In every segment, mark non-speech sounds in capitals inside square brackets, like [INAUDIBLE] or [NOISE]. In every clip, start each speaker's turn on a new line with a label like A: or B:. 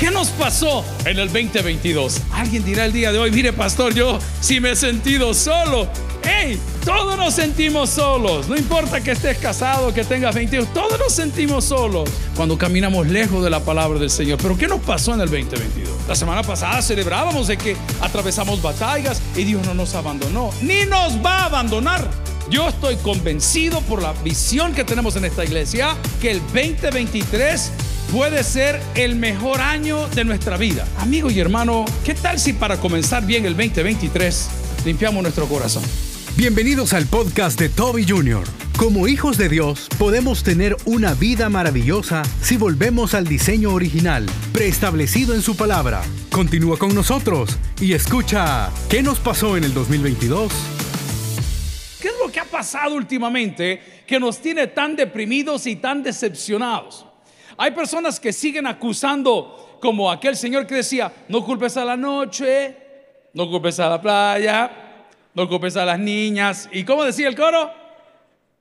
A: ¿Qué nos pasó en el 2022? Alguien dirá el día de hoy, mire pastor, yo sí me he sentido solo. ¡Hey! Todos nos sentimos solos. No importa que estés casado, que tengas 22, todos nos sentimos solos cuando caminamos lejos de la palabra del Señor. Pero ¿qué nos pasó en el 2022? La semana pasada celebrábamos de que atravesamos batallas y Dios no nos abandonó, ni nos va a abandonar. Yo estoy convencido por la visión que tenemos en esta iglesia que el 2023 puede ser el mejor año de nuestra vida. Amigo y hermano, ¿qué tal si para comenzar bien el 2023 limpiamos nuestro corazón?
B: Bienvenidos al podcast de Toby Jr. Como hijos de Dios, podemos tener una vida maravillosa si volvemos al diseño original, preestablecido en su palabra. Continúa con nosotros y escucha ¿Qué nos pasó en el 2022?
A: ¿Qué es lo que ha pasado últimamente que nos tiene tan deprimidos y tan decepcionados? Hay personas que siguen acusando, como aquel señor que decía, no culpes a la noche, no culpes a la playa, no culpes a las niñas. ¿Y cómo decía el coro?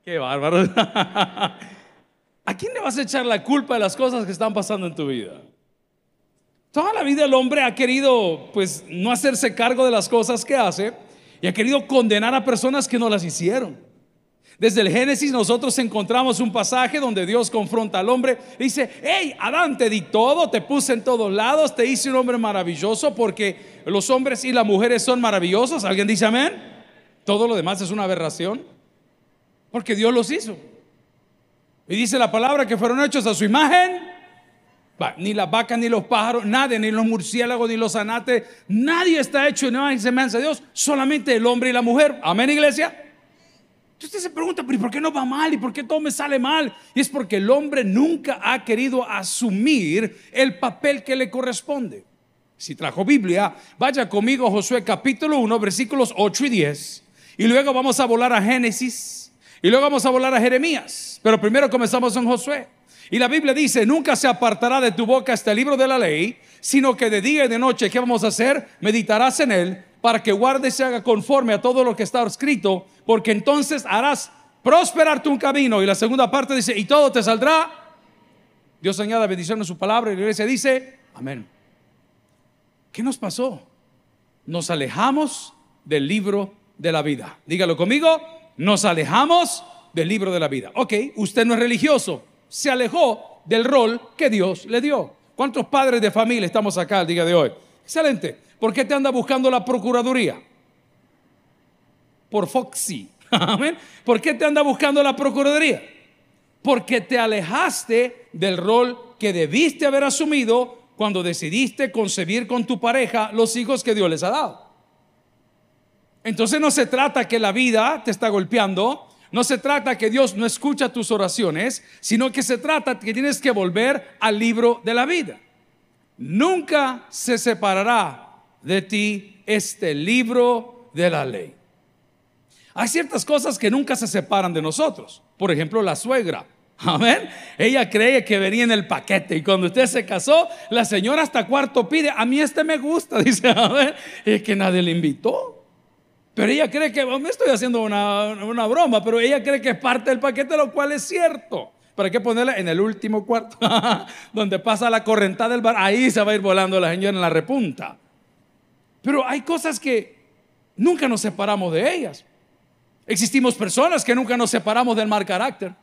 A: Qué bárbaro. [LAUGHS] ¿A quién le vas a echar la culpa de las cosas que están pasando en tu vida? Toda la vida el hombre ha querido, pues, no hacerse cargo de las cosas que hace y ha querido condenar a personas que no las hicieron. Desde el Génesis nosotros encontramos un pasaje donde Dios confronta al hombre. Dice, hey, Adán, te di todo, te puse en todos lados, te hice un hombre maravilloso porque los hombres y las mujeres son maravillosos. ¿Alguien dice amén? Todo lo demás es una aberración. Porque Dios los hizo. Y dice la palabra que fueron hechos a su imagen. ni las vacas, ni los pájaros, nadie, ni los murciélagos, ni los anates, nadie está hecho en semejanza de Dios, solamente el hombre y la mujer. Amén, iglesia. Usted se pregunta, pero ¿y por qué no va mal? ¿Y por qué todo me sale mal? Y es porque el hombre nunca ha querido asumir el papel que le corresponde. Si trajo Biblia, vaya conmigo a Josué capítulo 1, versículos 8 y 10. Y luego vamos a volar a Génesis. Y luego vamos a volar a Jeremías. Pero primero comenzamos en Josué. Y la Biblia dice, nunca se apartará de tu boca este libro de la ley, sino que de día y de noche, ¿qué vamos a hacer? Meditarás en él para que guarde y se haga conforme a todo lo que está escrito, porque entonces harás prosperar tu camino. Y la segunda parte dice, y todo te saldrá. Dios añada bendición en su palabra y la iglesia dice, amén. ¿Qué nos pasó? Nos alejamos del libro de la vida. Dígalo conmigo, nos alejamos del libro de la vida. Ok, usted no es religioso, se alejó del rol que Dios le dio. ¿Cuántos padres de familia estamos acá el día de hoy? Excelente. ¿Por qué te anda buscando la Procuraduría? Por Foxy. [LAUGHS] ¿Por qué te anda buscando la Procuraduría? Porque te alejaste del rol que debiste haber asumido cuando decidiste concebir con tu pareja los hijos que Dios les ha dado. Entonces no se trata que la vida te está golpeando, no se trata que Dios no escucha tus oraciones, sino que se trata que tienes que volver al libro de la vida. Nunca se separará de ti este libro de la ley. Hay ciertas cosas que nunca se separan de nosotros. Por ejemplo, la suegra. [LAUGHS] Amén. Ella cree que venía en el paquete y cuando usted se casó, la señora hasta cuarto pide, a mí este me gusta, [LAUGHS] dice, ver es que nadie le invitó. Pero ella cree que, me estoy haciendo una, una broma, pero ella cree que es parte del paquete, lo cual es cierto. ¿Para qué ponerla en el último cuarto? [LAUGHS] donde pasa la correntada del bar, ahí se va a ir volando la señora en la repunta. Pero hay cosas que nunca nos separamos de ellas. Existimos personas que nunca nos separamos del mal carácter.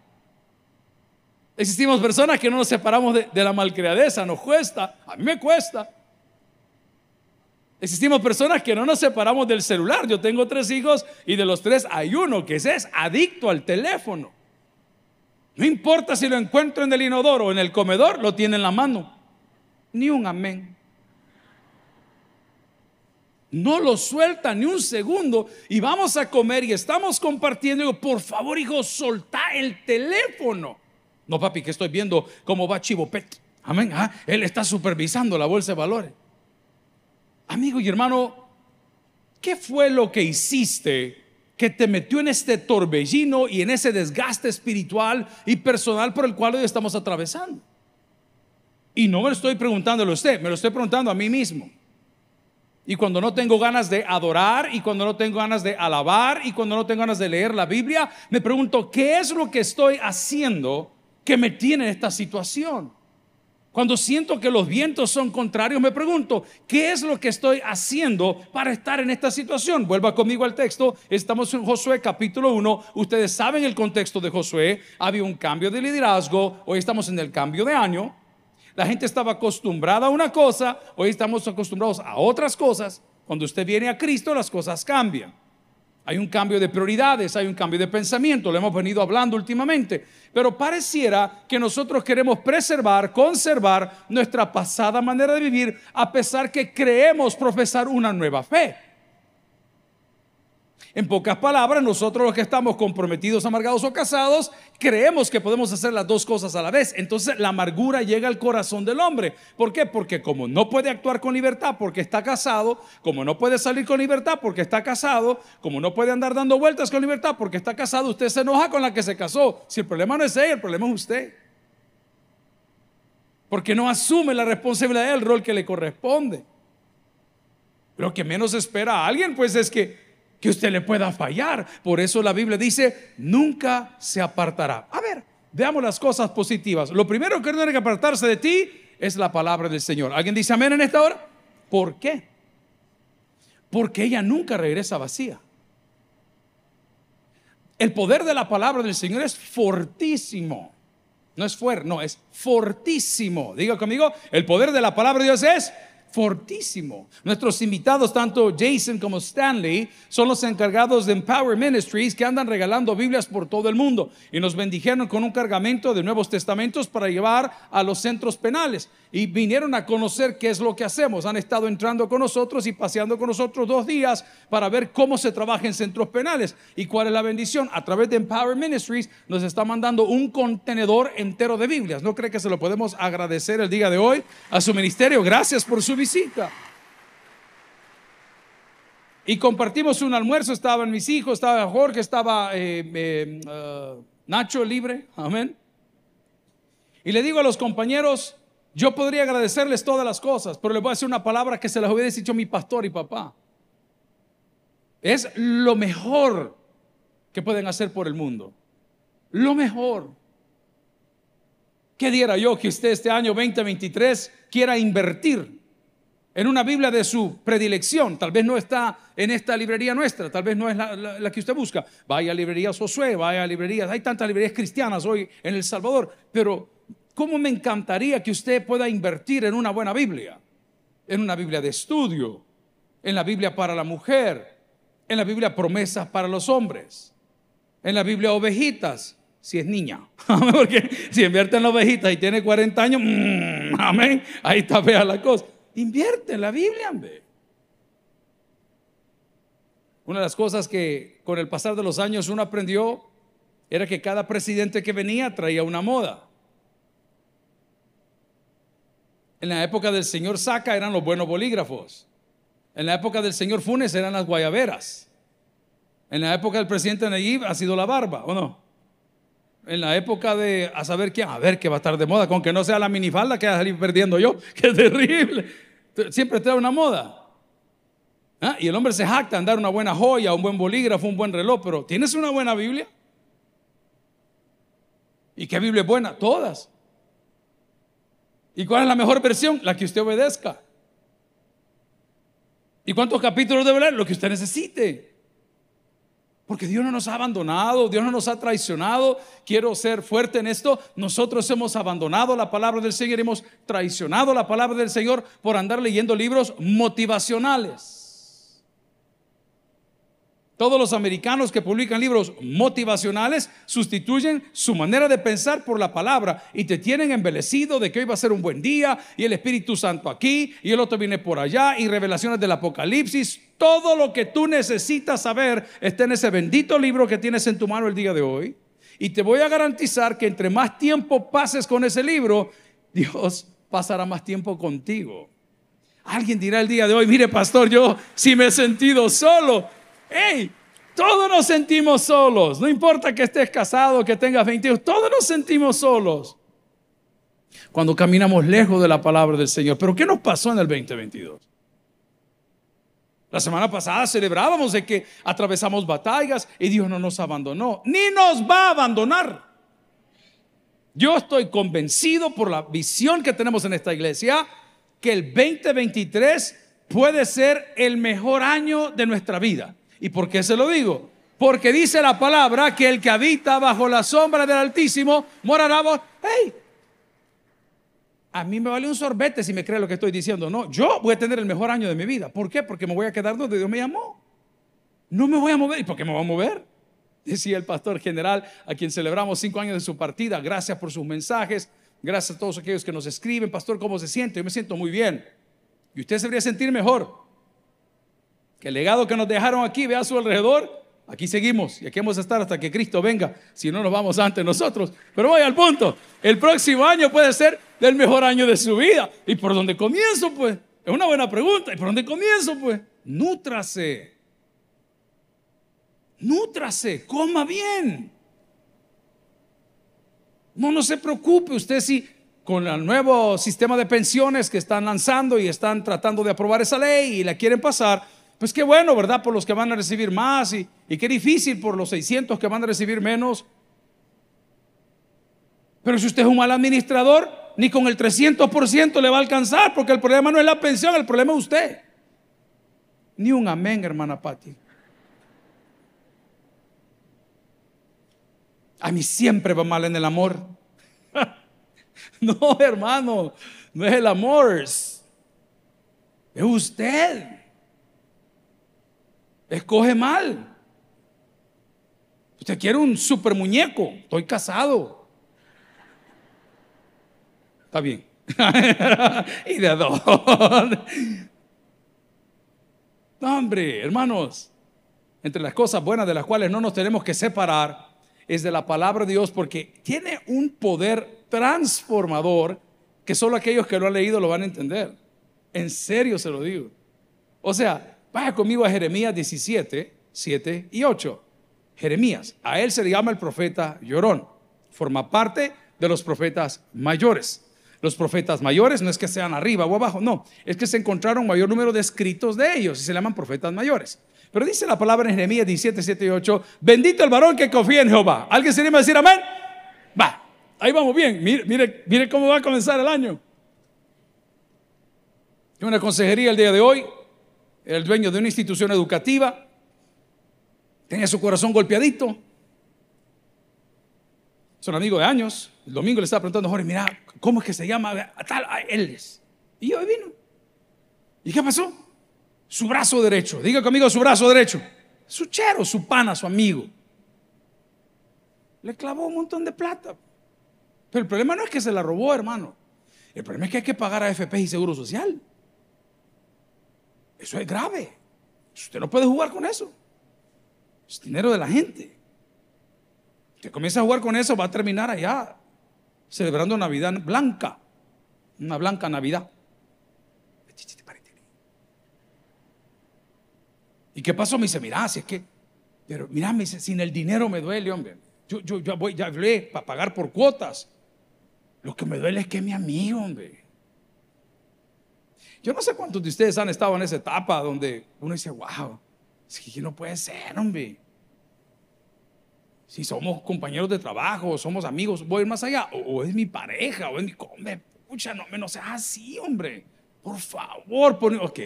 A: Existimos personas que no nos separamos de, la malcriadeza, nos cuesta, a mí me cuesta. Existimos personas que no nos separamos del celular. Yo tengo tres hijos y de los tres hay uno que es adicto al teléfono. No importa si lo encuentro en el inodoro o en el comedor, lo tiene en la mano. Ni un amén no lo suelta ni un segundo y vamos a comer y estamos compartiendo. Por favor, hijo, solta el teléfono. No, papi, que estoy viendo cómo va Chivo Pet. Amén. Ah, él está supervisando la bolsa de valores. Amigo y hermano, ¿qué fue lo que hiciste que te metió en este torbellino y en ese desgaste espiritual y personal por el cual hoy estamos atravesando? Y no me lo estoy preguntándolo a usted, me lo estoy preguntando a mí mismo. Y cuando no tengo ganas de adorar y cuando no tengo ganas de alabar y cuando no tengo ganas de leer la Biblia, me pregunto, ¿qué es lo que estoy haciendo que me tiene en esta situación? Cuando siento que los vientos son contrarios, me pregunto, ¿qué es lo que estoy haciendo para estar en esta situación? Vuelva conmigo al texto. Estamos en Josué capítulo 1. Ustedes saben el contexto de Josué. Había un cambio de liderazgo. Hoy estamos en el cambio de año. La gente estaba acostumbrada a una cosa. Hoy estamos acostumbrados a otras cosas. Cuando usted viene a Cristo, las cosas cambian. Hay un cambio de prioridades, hay un cambio de pensamiento, lo hemos venido hablando últimamente, pero pareciera que nosotros queremos preservar, conservar nuestra pasada manera de vivir a pesar que creemos profesar una nueva fe. En pocas palabras, nosotros los que estamos comprometidos, amargados o casados, creemos que podemos hacer las dos cosas a la vez. Entonces la amargura llega al corazón del hombre. ¿Por qué? Porque como no puede actuar con libertad porque está casado, como no puede salir con libertad porque está casado, como no puede andar dando vueltas con libertad porque está casado, usted se enoja con la que se casó. Si el problema no es ella, el problema es usted. Porque no asume la responsabilidad del rol que le corresponde. Lo que menos espera a alguien, pues es que que usted le pueda fallar. Por eso la Biblia dice, nunca se apartará. A ver, veamos las cosas positivas. Lo primero que tiene que apartarse de ti es la palabra del Señor. ¿Alguien dice amén en esta hora? ¿Por qué? Porque ella nunca regresa vacía. El poder de la palabra del Señor es fortísimo. No es fuerte, no, es fortísimo. Diga conmigo, el poder de la palabra de Dios es fortísimo. Nuestros invitados, tanto Jason como Stanley, son los encargados de Empower Ministries que andan regalando Biblias por todo el mundo y nos bendijeron con un cargamento de Nuevos Testamentos para llevar a los centros penales y vinieron a conocer qué es lo que hacemos. Han estado entrando con nosotros y paseando con nosotros dos días para ver cómo se trabaja en centros penales y cuál es la bendición. A través de Empower Ministries nos está mandando un contenedor entero de Biblias. ¿No cree que se lo podemos agradecer el día de hoy a su ministerio? Gracias por su visita y compartimos un almuerzo, estaban mis hijos, estaba Jorge, estaba eh, eh, uh, Nacho libre, amén. Y le digo a los compañeros, yo podría agradecerles todas las cosas, pero les voy a decir una palabra que se las hubiera dicho mi pastor y papá. Es lo mejor que pueden hacer por el mundo. Lo mejor. ¿Qué diera yo que usted este año 2023 quiera invertir en una Biblia de su predilección. Tal vez no está en esta librería nuestra, tal vez no es la, que usted busca. Vaya a librerías Josué, vaya a librerías, hay tantas librerías cristianas hoy en El Salvador, pero ¿cómo me encantaría que usted pueda invertir en una buena Biblia? En una Biblia de estudio, en la Biblia para la mujer, en la Biblia promesas para los hombres, en la Biblia ovejitas, si es niña. [LAUGHS] Porque si invierte en la ovejita y tiene 40 años, mm, amén, ahí está fea la cosa. Invierte en la Biblia, hombre. Una de las cosas que con el pasar de los años uno aprendió era que cada presidente que venía traía una moda. En la época del señor Saca eran los buenos bolígrafos. En la época del señor Funes eran las guayaberas. En la época del presidente Nayib ha sido la barba, ¿o no? En la época de a saber quién, a ver qué va a estar de moda, con que no sea la minifalda que va a salir perdiendo yo, [LAUGHS] qué terrible siempre trae una moda. ¿Ah? Y el hombre se jacta en dar una buena joya, un buen bolígrafo, un buen reloj, pero ¿tienes una buena Biblia? ¿Y qué Biblia es buena? Todas. ¿Y cuál es la mejor versión? La que usted obedezca. ¿Y cuántos capítulos debe leer? Lo que usted necesite. Porque Dios no nos ha abandonado, Dios no nos ha traicionado. Quiero ser fuerte en esto. Nosotros hemos abandonado la palabra del Señor, hemos traicionado la palabra del Señor por andar leyendo libros motivacionales. Todos los americanos que publican libros motivacionales sustituyen su manera de pensar por la palabra y te tienen embelecido de que hoy va a ser un buen día y el Espíritu Santo aquí y el otro viene por allá y revelaciones del Apocalipsis. Todo lo que tú necesitas saber está en ese bendito libro que tienes en tu mano el día de hoy. Y te voy a garantizar que entre más tiempo pases con ese libro, Dios pasará más tiempo contigo. Alguien dirá el día de hoy, mire pastor, yo sí me he sentido solo. ¡Hey! Todos nos sentimos solos. No importa que estés casado, que tengas 20 años, todos nos sentimos solos. Cuando caminamos lejos de la palabra del Señor. Pero ¿qué nos pasó en el 2022? La semana pasada celebrábamos de que atravesamos batallas y Dios no nos abandonó, ni nos va a abandonar. Yo estoy convencido por la visión que tenemos en esta iglesia que el 2023 puede ser el mejor año de nuestra vida. ¿Y por qué se lo digo? Porque dice la palabra que el que habita bajo la sombra del Altísimo morará. ¡Hey! A mí me vale un sorbete si me cree lo que estoy diciendo. No, yo voy a tener el mejor año de mi vida. ¿Por qué? Porque me voy a quedar donde Dios me llamó. No me voy a mover. ¿Y por qué me voy a mover? Decía el pastor general, a quien celebramos cinco años de su partida. Gracias por sus mensajes. Gracias a todos aquellos que nos escriben. Pastor, ¿cómo se siente? Yo me siento muy bien. Y usted se debería sentir mejor. Que el legado que nos dejaron aquí, vea a su alrededor. Aquí seguimos y aquí vamos a estar hasta que Cristo venga. Si no, nos vamos ante nosotros. Pero voy al punto. El próximo año puede ser del mejor año de su vida. ¿Y por dónde comienzo, pues? Es una buena pregunta. ¿Y por dónde comienzo, pues? Nútrase. Nútrase. Coma bien. No, no se preocupe. Usted si con el nuevo sistema de pensiones que están lanzando y están tratando de aprobar esa ley y la quieren pasar, pues qué bueno, ¿verdad? Por los que van a recibir más y, qué difícil por los 600 que van a recibir menos. Pero si usted es un mal administrador, ni con el 300% le va a alcanzar, porque el problema no es la pensión, el problema es usted. Ni un amén, hermana Patti. A mí siempre va mal en el amor. [LAUGHS] no, hermano, no es el amor, es usted. Escoge mal. Usted quiere un super muñeco. Estoy casado. Está bien. [LAUGHS] ¿Y de dónde? hombre, hermanos, entre las cosas buenas de las cuales no nos tenemos que separar es de la palabra de Dios porque tiene un poder transformador que solo aquellos que lo han leído lo van a entender. En serio se lo digo. O sea, vaya conmigo a Jeremías 17, 7 y 8. Jeremías, a él se le llama el profeta llorón. Forma parte de los profetas mayores. Los profetas mayores no es que sean arriba o abajo, no, es que se encontraron mayor número de escritos de ellos y se llaman profetas mayores. Pero dice la palabra en Jeremías 17, 7 y 8, bendito el varón que confía en Jehová. ¿Alguien se anima a decir amén? Va, ahí vamos bien. Mire, mire, cómo va a comenzar el año. En una consejería el día de hoy, el dueño de una institución educativa, tenía su corazón golpeadito. Son amigos de años. El domingo le estaba preguntando Jorge, mira, ¿cómo es que se llama? A tal, a él Y yo vino. ¿Y qué pasó? Su brazo derecho. Diga conmigo su brazo derecho. Su chero, su pana, su amigo. Le clavó un montón de plata. Pero el problema no es que se la robó, hermano. El problema es que hay que pagar a FP y Seguro Social. Eso es grave. Usted no puede jugar con eso. Es dinero de la gente. Que comienza a jugar con eso, va a terminar allá celebrando Navidad blanca. Una blanca Navidad. ¿Y qué pasó? Me dice, mira, si es que, pero mira, me dice, sin el dinero me duele, hombre. Yo, yo, yo voy, ya hablé para pagar por cuotas. Lo que me duele es que mi amigo, hombre. Yo no sé cuántos de ustedes han estado en esa etapa donde uno dice, wow, es que no puede ser, hombre. Si somos compañeros de trabajo, somos amigos, voy a ir más allá. O, es mi pareja, o es mi come, pucha, no, no seas así, hombre. Por favor, pon, ok.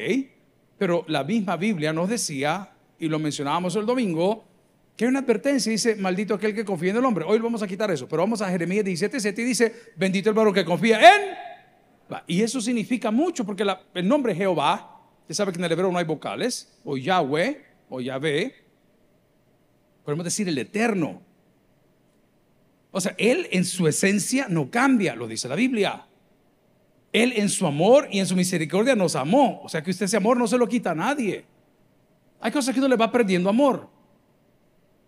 A: Pero la misma Biblia nos decía, y lo mencionábamos el domingo, que hay una advertencia, dice, maldito aquel que confía en el hombre. Hoy vamos a quitar eso, pero vamos a Jeremías 17, 7 y dice, bendito el varón que confía en... Y eso significa mucho, porque el nombre Jehová, ya sabe que en el hebreo no hay vocales, o Yahweh, o Yahvé, podemos decir el eterno. O sea, Él en su esencia no cambia, lo dice la Biblia. Él en su amor y en su misericordia nos amó. O sea que usted ese amor no se lo quita a nadie. Hay cosas que uno le va perdiendo amor.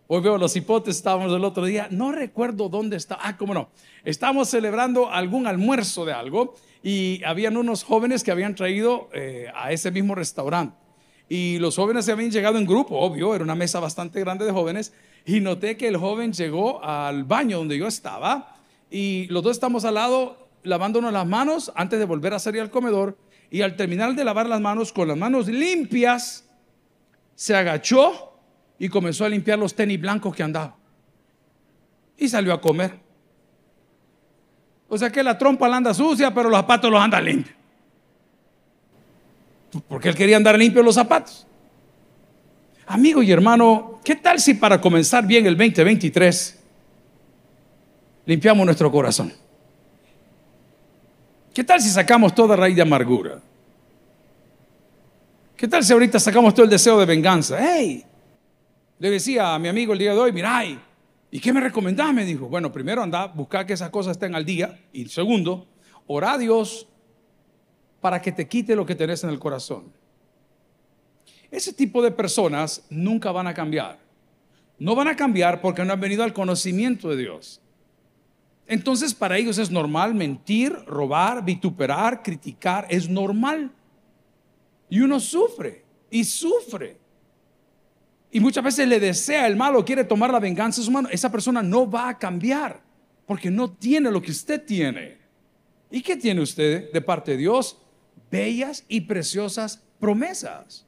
A: Hoy veo los hipotes, estábamos el otro día, no recuerdo dónde está. Ah, cómo no. Estábamos celebrando algún almuerzo de algo y habían unos jóvenes que habían traído eh, a ese mismo restaurante. Y los jóvenes se habían llegado en grupo, obvio, era una mesa bastante grande de jóvenes. Y noté que el joven llegó al baño donde yo estaba y los dos estamos al lado lavándonos las manos antes de volver a salir al comedor y al terminar de lavar las manos con las manos limpias, se agachó y comenzó a limpiar los tenis blancos que andaba. Y salió a comer. O sea que la trompa la anda sucia, pero los zapatos los anda limpios. Porque él quería andar limpios los zapatos. Amigo y hermano, ¿qué tal si para comenzar bien el 2023 limpiamos nuestro corazón? ¿Qué tal si sacamos toda raíz de amargura? ¿Qué tal si ahorita sacamos todo el deseo de venganza? ¡Hey! Le decía a mi amigo el día de hoy, mira, ¿y qué me recomendás? Me dijo, bueno, primero anda, buscar que esas cosas estén al día. Y segundo, ora a Dios para que te quite lo que tenés en el corazón. Ese tipo de personas nunca van a cambiar. No van a cambiar porque no han venido al conocimiento de Dios. Entonces para ellos es normal mentir, robar, vituperar, criticar, es normal. Y uno sufre y sufre. Y muchas veces le desea el malo, quiere tomar la venganza de su mano. Esa persona no va a cambiar porque no tiene lo que usted tiene. ¿Y qué tiene usted de parte de Dios? Bellas y preciosas promesas.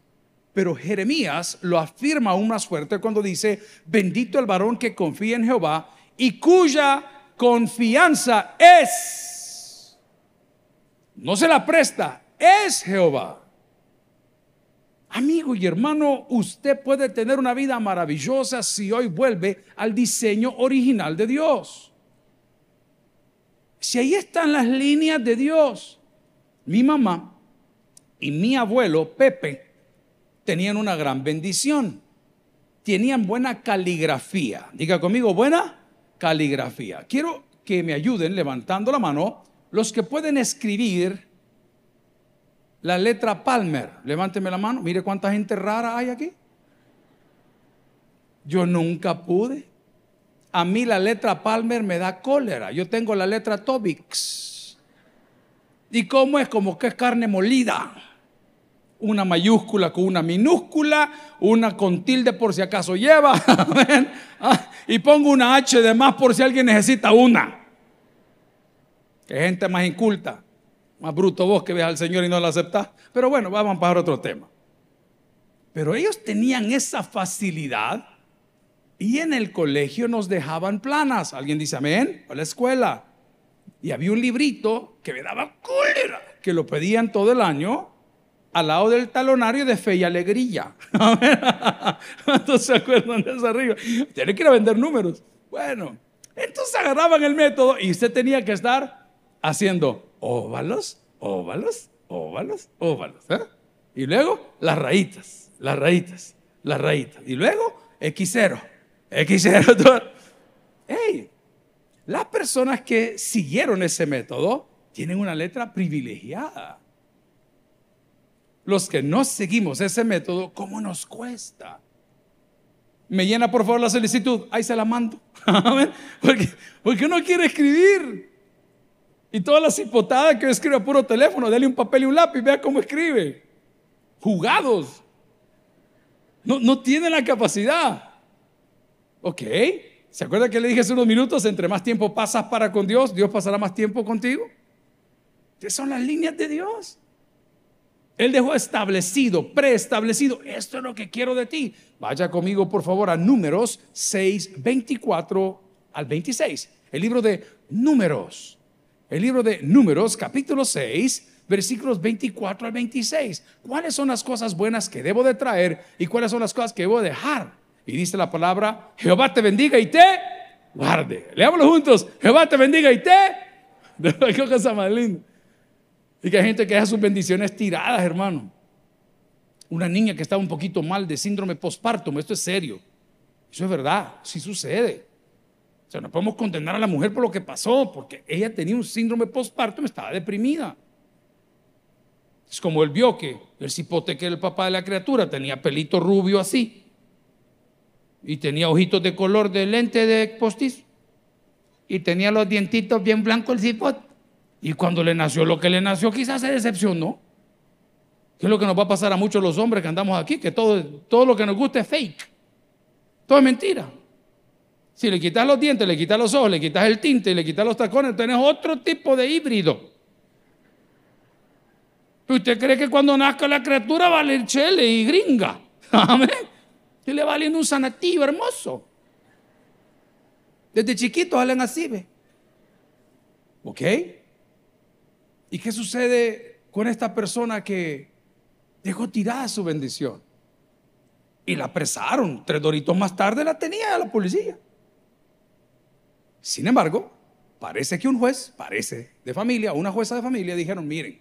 A: Pero Jeremías lo afirma aún más fuerte cuando dice, bendito el varón que confía en Jehová y cuya confianza es, no se la presta, es Jehová. Amigo y hermano, usted puede tener una vida maravillosa si hoy vuelve al diseño original de Dios. Si ahí están las líneas de Dios, mi mamá y mi abuelo Pepe tenían una gran bendición. Tenían buena caligrafía. Diga conmigo, buena caligrafía. Quiero que me ayuden levantando la mano los que pueden escribir la letra Palmer. Levánteme la mano. Mire cuánta gente rara hay aquí. Yo nunca pude. A mí la letra Palmer me da cólera. Yo tengo la letra Tobix. ¿Y cómo es? Como que es carne molida. Una mayúscula con una minúscula, una con tilde por si acaso lleva. [LAUGHS] Ah, y pongo una H de más por si alguien necesita una. Que gente más inculta, más bruto vos que ves al Señor y no lo aceptás. Pero bueno, vamos a pasar otro tema. Pero ellos tenían esa facilidad y en el colegio nos dejaban planas. Alguien dice amén, a la escuela. Y había un librito que me daba cólera, que lo pedían todo el año al lado del talonario de fe y alegría. [LAUGHS] [LAUGHS] ¿Cuántos se acuerdan de eso arriba? Tiene que ir a vender números. Bueno, entonces agarraban el método y usted tenía que estar haciendo óvalos, óvalos, óvalos, óvalos. ¿eh? Y luego las rayitas, las rayitas, las rayitas. Y luego X0, X0. Hey, las personas que siguieron ese método tienen una letra privilegiada. Los que no seguimos ese método, ¿cómo nos cuesta? Me llena por favor la solicitud, ahí se la mando. [LAUGHS] porque, porque uno quiere escribir. Y todas las hipotadas que escribe a puro teléfono, dale un papel y un lápiz, vea cómo escribe. Jugados. No, no tiene la capacidad. Ok. ¿Se acuerda que le dije hace unos minutos? Entre más tiempo pasas para con Dios, Dios pasará más tiempo contigo. Esas son las líneas de Dios. Él dejó establecido, preestablecido, esto es lo que quiero de ti. Vaya conmigo, por favor, a Números 6, 24 al 26. El libro de Números. El libro de Números, capítulo 6, versículos 24 al 26. ¿Cuáles son las cosas buenas que debo de traer y cuáles son las cosas que debo dejar? Y dice la palabra, Jehová te bendiga y te guarde. Leámoslo juntos. Jehová te bendiga y te... [LAUGHS] Qué cosa más. Y que hay gente que deja sus bendiciones tiradas, hermano. Una niña que estaba un poquito mal de síndrome postpartum, esto es serio. Eso es verdad, sí sucede. No podemos condenar a la mujer por lo que pasó, porque ella tenía un síndrome postpartum, estaba deprimida. Es como él vio que el cipote que era el papá de la criatura tenía pelito rubio así. Y tenía ojitos de color de lente de postizo. Y tenía los dientitos bien blancos el cipote. Y cuando le nació lo que le nació, quizás se decepcionó. ¿Qué es lo que nos va a pasar a muchos los hombres que andamos aquí? Que todo, todo lo que nos gusta es fake. Todo es mentira. Si le quitas los dientes, le quitas los ojos, le quitas el tinte y le quitas los tacones, tenés otro tipo de híbrido. ¿Usted cree que cuando nazca la criatura va a valer chele y gringa? [LAUGHS] Amén. Y le va valiendo un sanativo hermoso. Desde chiquito salen así, ¿ve? ¿Ok? ¿Y qué sucede con esta persona que dejó tirada su bendición? Y la apresaron. Tres doritos más tarde la tenía la policía. Sin embargo, parece que un juez, parece de familia, una jueza de familia, dijeron, miren,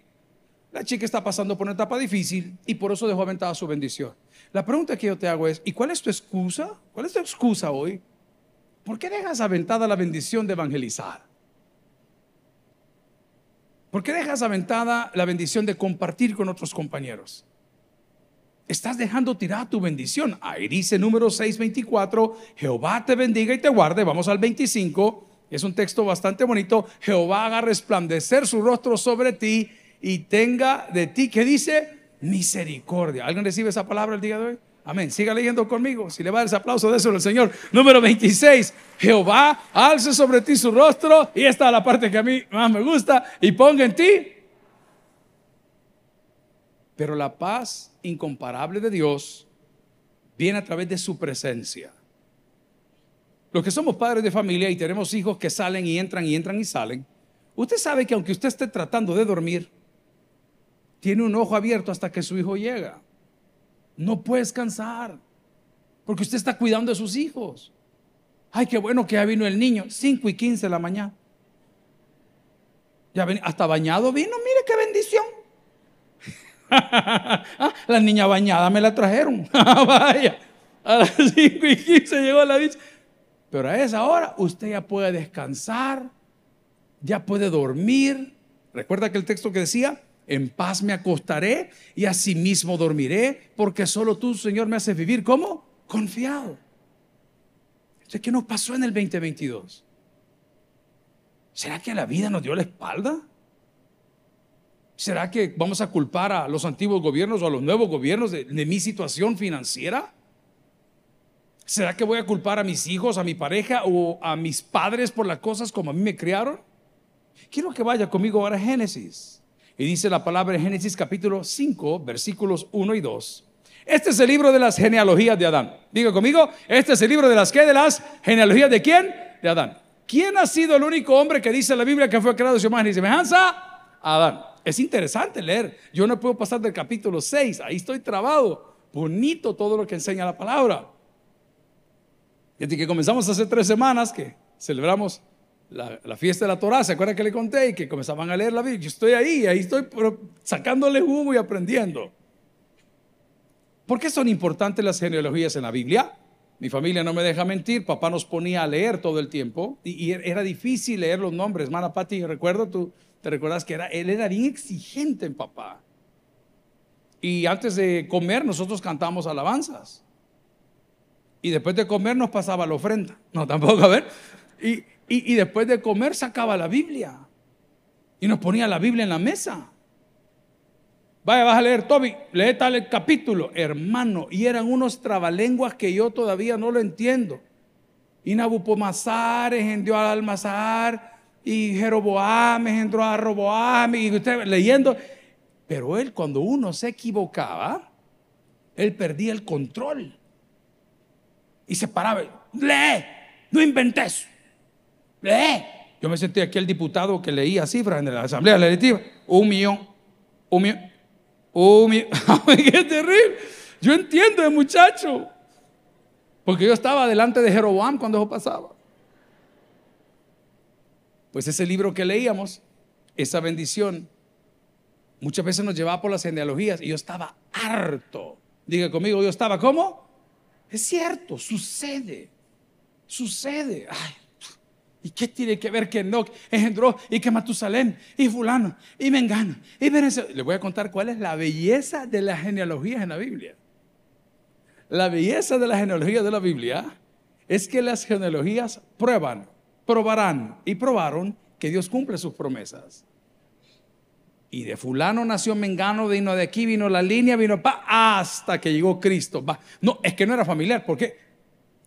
A: la chica está pasando por una etapa difícil y por eso dejó aventada su bendición. La pregunta que yo te hago es, ¿y cuál es tu excusa? ¿Cuál es tu excusa hoy? ¿Por qué dejas aventada la bendición de evangelizar? ¿Por qué dejas aventada la bendición de compartir con otros compañeros? Estás dejando tirar tu bendición. Ahí dice número 624, Jehová te bendiga y te guarde. Vamos al 25. Es un texto bastante bonito. Jehová haga resplandecer su rostro sobre ti y tenga de ti, ¿qué dice? Misericordia. ¿Alguien recibe esa palabra el día de hoy? Amén. Siga leyendo conmigo. Si le va ese aplauso de eso al Señor. Número 26. Jehová alce sobre ti su rostro. Y esta es la parte que a mí más me gusta. Y ponga en ti. Pero la paz incomparable de Dios viene a través de su presencia. Los que somos padres de familia y tenemos hijos que salen y entran y entran y salen, usted sabe que aunque usted esté tratando de dormir, tiene un ojo abierto hasta que su hijo llega. No puede descansar, porque usted está cuidando de sus hijos. Ay, qué bueno que ya vino el niño, 5 y 15 de la mañana. Ya ven, hasta bañado vino, mire qué. Ah, la niña bañada me la trajeron. [LAUGHS] Vaya, a las 5 y 15 llegó la bicha. Pero a esa hora usted ya puede descansar, ya puede dormir. Recuerda que el texto que decía, en paz me acostaré y asimismo dormiré, porque solo tú, Señor, me haces vivir como confiado. ¿qué nos pasó en el 2022? ¿Será que la vida nos dio la espalda? ¿Será que vamos a culpar a los antiguos gobiernos o a los nuevos gobiernos de, de mi situación financiera? ¿Será que voy a culpar a mis hijos, a mi pareja o a mis padres por las cosas como a mí me criaron? Quiero que vaya conmigo ahora a Génesis. Y dice la palabra en Génesis capítulo 5, versículos 1 y 2. Este es el libro de las genealogías de Adán. Diga conmigo, este es el libro de las que de las genealogías de quién? De Adán. ¿Quién ha sido el único hombre que dice la Biblia que fue creado su imagen y semejanza? Adán. Es interesante leer. Yo no puedo pasar del capítulo 6, ahí estoy trabado. Bonito todo lo que enseña la palabra. Desde que comenzamos hace tres semanas que celebramos la, fiesta de la Torah, ¿se acuerda que le conté? Y que comenzaban a leer la Biblia. Yo estoy ahí, ahí estoy sacándole jugo y aprendiendo. ¿Por qué son importantes las genealogías en la Biblia? Mi familia no me deja mentir, papá nos ponía a leer todo el tiempo y, era difícil leer los nombres. Mana Pati, recuerdo, tú te recuerdas que era, él era bien exigente en papá. Y antes de comer nosotros cantamos alabanzas. Y después de comer nos pasaba la ofrenda. No, tampoco, a ver. Y, y, después de comer sacaba la Biblia y nos ponía la Biblia en la mesa. Vaya, vas a leer, Toby, lee tal capítulo, hermano. Y eran unos trabalenguas que yo todavía no lo entiendo. Y Nabucodonosor engendró al Almazar, y Jeroboam engendró a Roboam, y usted leyendo. Pero él, cuando uno se equivocaba, él perdía el control. Y se paraba, lee, no inventes. Yo me sentí aquí el diputado que leía cifras en la Asamblea Legislativa. Un millón, un millón, un millón. [LAUGHS] ¡Qué terrible! Yo entiendo muchacho. Porque yo estaba delante de Jeroboam cuando eso pasaba. Pues ese libro que leíamos, esa bendición, muchas veces nos llevaba por las genealogías y yo estaba harto. Diga conmigo, yo estaba ¿cómo? Es cierto, sucede. Sucede. Ay, ¿Y qué tiene que ver que Enoch engendró y que Matusalén y fulano y Mengano y Le voy a contar cuál es la belleza de las genealogías en la Biblia. La belleza de las genealogías de la Biblia es que las genealogías prueban, probarán y probaron que Dios cumple sus promesas. Y de fulano nació Mengano, vino de aquí, vino la línea, vino pa, hasta que llegó Cristo. No, es que no era familiar, porque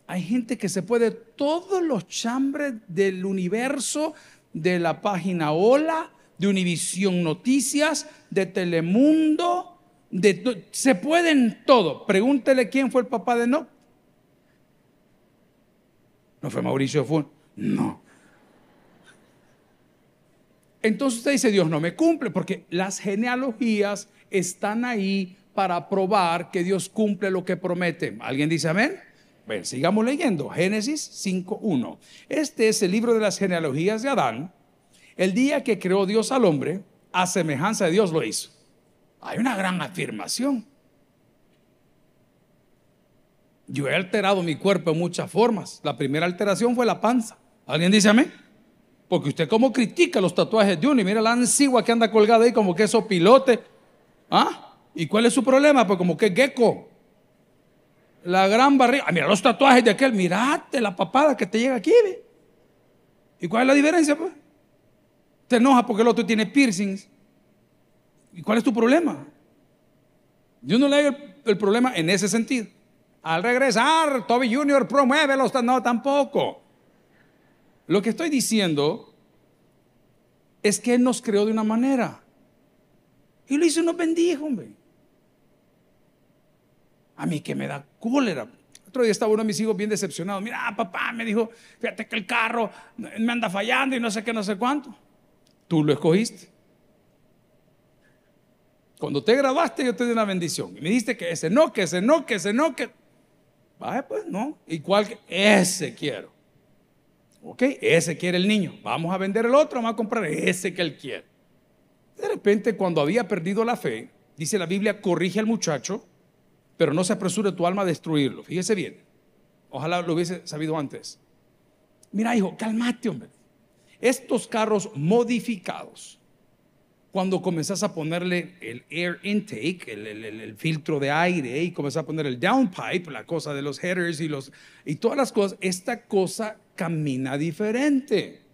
A: hay gente que se puede todos los chambres del universo, de la página Hola, de Univisión Noticias, de Telemundo, se pueden todo. Pregúntele quién fue el papá de No. ¿No fue Mauricio Fun? No. Entonces usted dice, Dios no me cumple, porque las genealogías están ahí para probar que Dios cumple lo que promete. ¿Alguien dice amén? Bueno, sigamos leyendo. Génesis 5.1. Este es el libro de las genealogías de Adán. El día que creó Dios al hombre, a semejanza de Dios lo hizo. Hay una gran afirmación. Yo he alterado mi cuerpo en muchas formas. La primera alteración fue la panza. ¿Alguien dice amén? Porque usted como critica los tatuajes de uno y mira la ansigua que anda colgada ahí como que eso pilote. ¿Ah? ¿Y cuál es su problema? Pues como que gecko. La gran barriga. Ah, mira los tatuajes de aquel. Mirate la papada que te llega aquí. ¿Y cuál es la diferencia? Pues? Te enoja porque el otro tiene piercings. ¿Y cuál es tu problema? Yo no le el, el problema en ese sentido. Al regresar, Toby Jr. promueve los... No, tampoco. Lo que estoy diciendo es que Él nos creó de una manera. Y lo hizo y nos bendijo, hombre. A mí que me da cólera. Otro día estaba uno de mis hijos bien decepcionado. Mira, papá, me dijo, fíjate que el carro me anda fallando y no sé qué, no sé cuánto. Tú lo escogiste. Cuando te grabaste yo te di una bendición. Y me dijiste que ese no, que ese no, que ese no, que... Vaya pues, no. ¿Y cuál? Ese quiero. Ok, ese quiere el niño. Vamos a vender el otro, vamos a comprar ese que él quiere. De repente, cuando había perdido la fe, dice la Biblia, corrige al muchacho, pero no se apresure tu alma a destruirlo. Fíjese bien. Ojalá lo hubiese sabido antes. Mira, hijo, cálmate, hombre. Estos carros modificados, cuando comenzás a ponerle el air intake, el, filtro de aire, y comenzás a poner el downpipe, la cosa de los headers y, los, y todas las cosas, esta cosa camina diferente.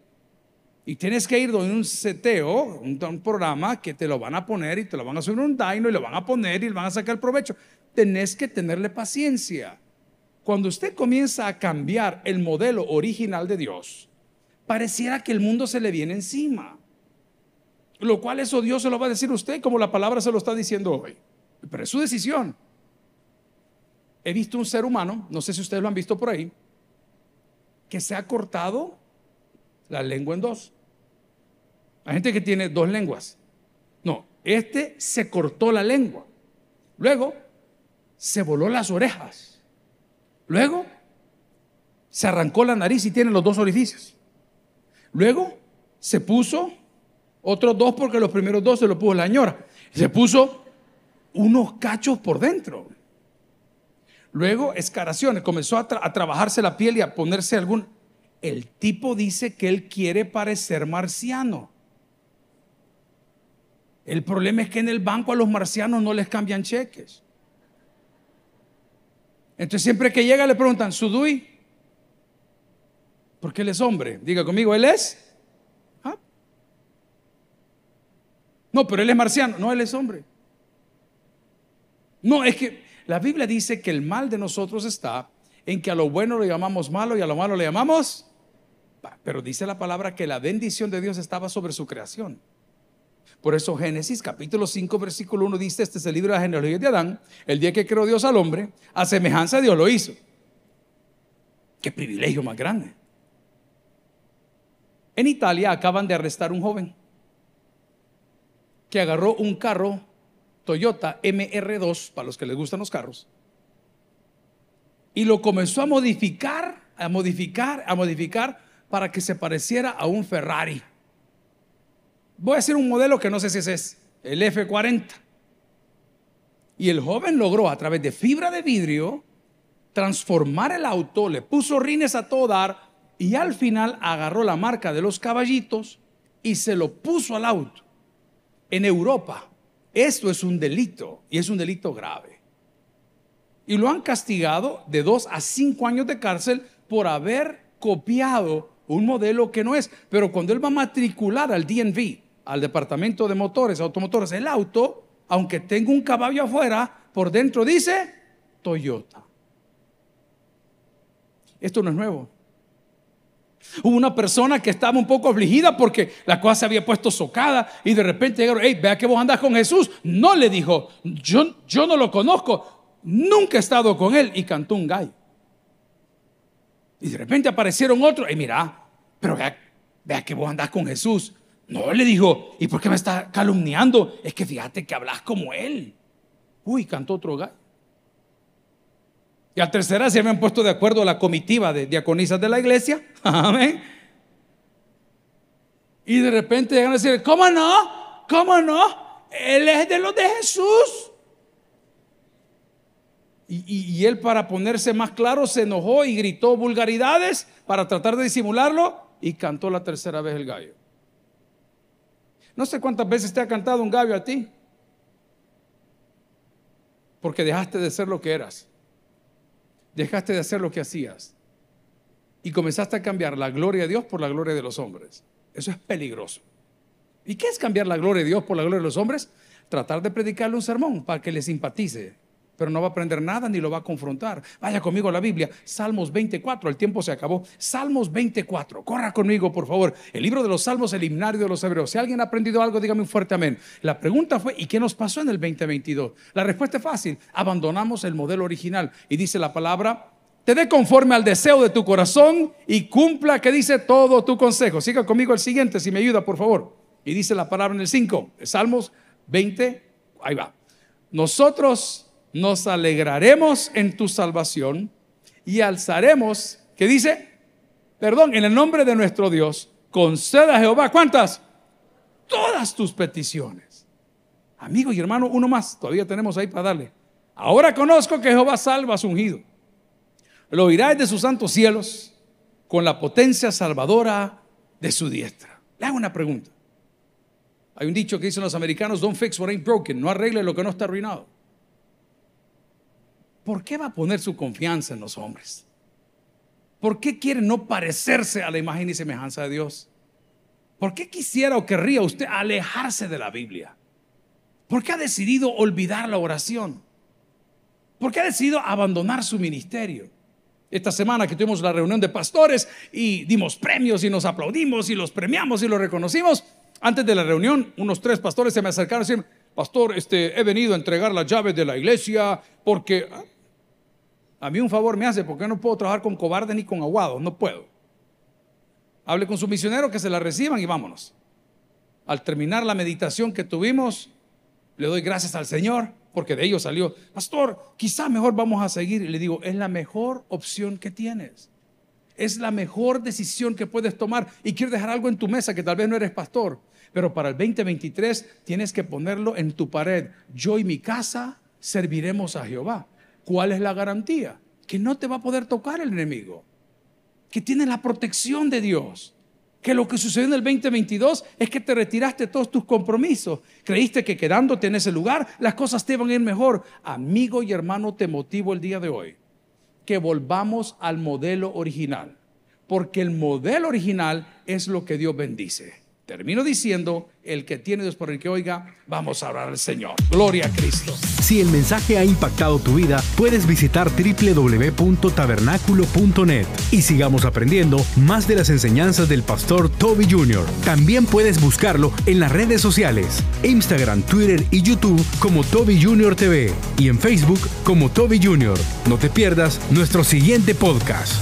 A: Y tienes que ir donde un seteo, un, programa que te lo van a poner y te lo van a subir un dyno y lo van a poner y le van a sacar provecho. Tenés que tenerle paciencia. Cuando usted comienza a cambiar el modelo original de Dios, pareciera que el mundo se le viene encima. Lo cual eso Dios se lo va a decir a usted como la palabra se lo está diciendo hoy. Pero es su decisión. He visto un ser humano, no sé si ustedes lo han visto por ahí, que se ha cortado la lengua en dos. Hay gente que tiene dos lenguas. No, este se cortó la lengua. Luego se voló las orejas. Luego se arrancó la nariz y tiene los dos orificios. Luego se puso otros dos porque los primeros dos se los puso la señora. Se puso unos cachos por dentro. Luego escaraciones, comenzó a, trabajarse la piel y a ponerse algún... El tipo dice que él quiere parecer marciano. El problema es que en el banco a los marcianos no les cambian cheques. Entonces siempre que llega le preguntan, ¿Sudui? Porque él es hombre. Diga conmigo, ¿él es? ¿Ah? No, pero él es marciano. No, él es hombre. No, es que la Biblia dice que el mal de nosotros está en que a lo bueno le llamamos malo y a lo malo le llamamos. Pero dice la palabra que la bendición de Dios estaba sobre su creación. Por eso Génesis capítulo 5 versículo 1 dice, este es el libro de la genealogía de Adán, el día que creó Dios al hombre, a semejanza de Dios lo hizo. Qué privilegio más grande. En Italia acaban de arrestar un joven que agarró un carro Toyota MR2, para los que les gustan los carros, y lo comenzó a modificar, a modificar, a modificar para que se pareciera a un Ferrari. Voy a hacer un modelo que no sé si ese es, el F40. Y el joven logró a través de fibra de vidrio transformar el auto, le puso rines a todo dar y al final agarró la marca de los caballitos y se lo puso al auto. En Europa, esto es un delito y es un delito grave. Y lo han castigado de dos a cinco años de cárcel por haber copiado un modelo que no es. Pero cuando él va a matricular al DNV, al departamento de motores, automotores, el auto, aunque tenga un caballo afuera, por dentro dice Toyota. Esto no es nuevo. Hubo una persona que estaba un poco afligida porque la cosa se había puesto socada y de repente llegaron, hey, vea que vos andás con Jesús. No le dijo, yo, yo no lo conozco, nunca he estado con él y cantó un gallo. Y de repente aparecieron otros, y mira, pero vea, vea que vos andás con Jesús. No, le dijo, ¿y por qué me está calumniando? Es que fíjate que hablas como él. Uy, cantó otro gallo. Y al tercera se habían puesto de acuerdo la comitiva de diaconisas de la iglesia. [LAUGHS] Amén. Y de repente llegan a decir, ¿cómo no? ¿Cómo no? Él es de los de Jesús. Y, él para ponerse más claro se enojó y gritó vulgaridades para tratar de disimularlo y cantó la tercera vez el gallo. No sé cuántas veces te ha cantado un gallo a ti. Porque dejaste de ser lo que eras. Dejaste de hacer lo que hacías. Y comenzaste a cambiar la gloria de Dios por la gloria de los hombres. Eso es peligroso. ¿Y qué es cambiar la gloria de Dios por la gloria de los hombres? Tratar de predicarle un sermón para que le simpatice, pero no va a aprender nada ni lo va a confrontar. Vaya conmigo a la Biblia, Salmos 24, el tiempo se acabó. Salmos 24, corra conmigo por favor. El libro de los Salmos, el himnario de los hebreos. Si alguien ha aprendido algo, dígame un fuerte amén. La pregunta fue, ¿y qué nos pasó en el 2022? La respuesta es fácil, abandonamos el modelo original y dice la palabra, te dé conforme al deseo de tu corazón y cumpla que dice todo tu consejo. Siga conmigo el siguiente, si me ayuda, por favor. Y dice la palabra en el 5, Salmos 20, ahí va. Nosotros nos alegraremos en tu salvación y alzaremos, ¿qué dice? Perdón, en el nombre de nuestro Dios, conceda a Jehová, ¿cuántas? Todas tus peticiones. Amigo y hermano, uno más, todavía tenemos ahí para darle. Ahora conozco que Jehová salva a su ungido lo oirá de sus santos cielos con la potencia salvadora de su diestra. Le hago una pregunta. Hay un dicho que dicen los americanos, don't fix what ain't broken, no arregle lo que no está arruinado. ¿Por qué va a poner su confianza en los hombres? ¿Por qué quiere no parecerse a la imagen y semejanza de Dios? ¿Por qué quisiera o querría usted alejarse de la Biblia? ¿Por qué ha decidido olvidar la oración? ¿Por qué ha decidido abandonar su ministerio? esta semana que tuvimos la reunión de pastores y dimos premios y nos aplaudimos y los premiamos y los reconocimos. Antes de la reunión, unos tres pastores se me acercaron y dijeron, pastor, este, he venido a entregar la llave de la iglesia porque a mí un favor me hace, porque no puedo trabajar con cobardes ni con aguados, no puedo. Hable con su misionero que se la reciban y vámonos. Al terminar la meditación que tuvimos, le doy gracias al Señor porque de ellos salió, pastor, quizá mejor vamos a seguir. Y le digo, es la mejor opción que tienes. Es la mejor decisión que puedes tomar. Y quiero dejar algo en tu mesa que tal vez no eres pastor, pero para el 2023 tienes que ponerlo en tu pared. Yo y mi casa serviremos a Jehová. ¿Cuál es la garantía? Que no te va a poder tocar el enemigo. Que tienes la protección de Dios que lo que sucedió en el 2022 es que te retiraste todos tus compromisos. Creíste que quedándote en ese lugar las cosas te iban a ir mejor. Amigo y hermano, te motivo el día de hoy que volvamos al modelo original, porque el modelo original es lo que Dios bendice. Termino diciendo, el que tiene Dios por el que oiga, vamos a orar al Señor. Gloria a Cristo.
B: Si el mensaje ha impactado tu vida, puedes visitar www.tabernaculo.net y sigamos aprendiendo más de las enseñanzas del pastor Toby Jr. También puedes buscarlo en las redes sociales, Instagram, Twitter y YouTube como Toby Jr. TV y en Facebook como Toby Jr. No te pierdas nuestro siguiente podcast.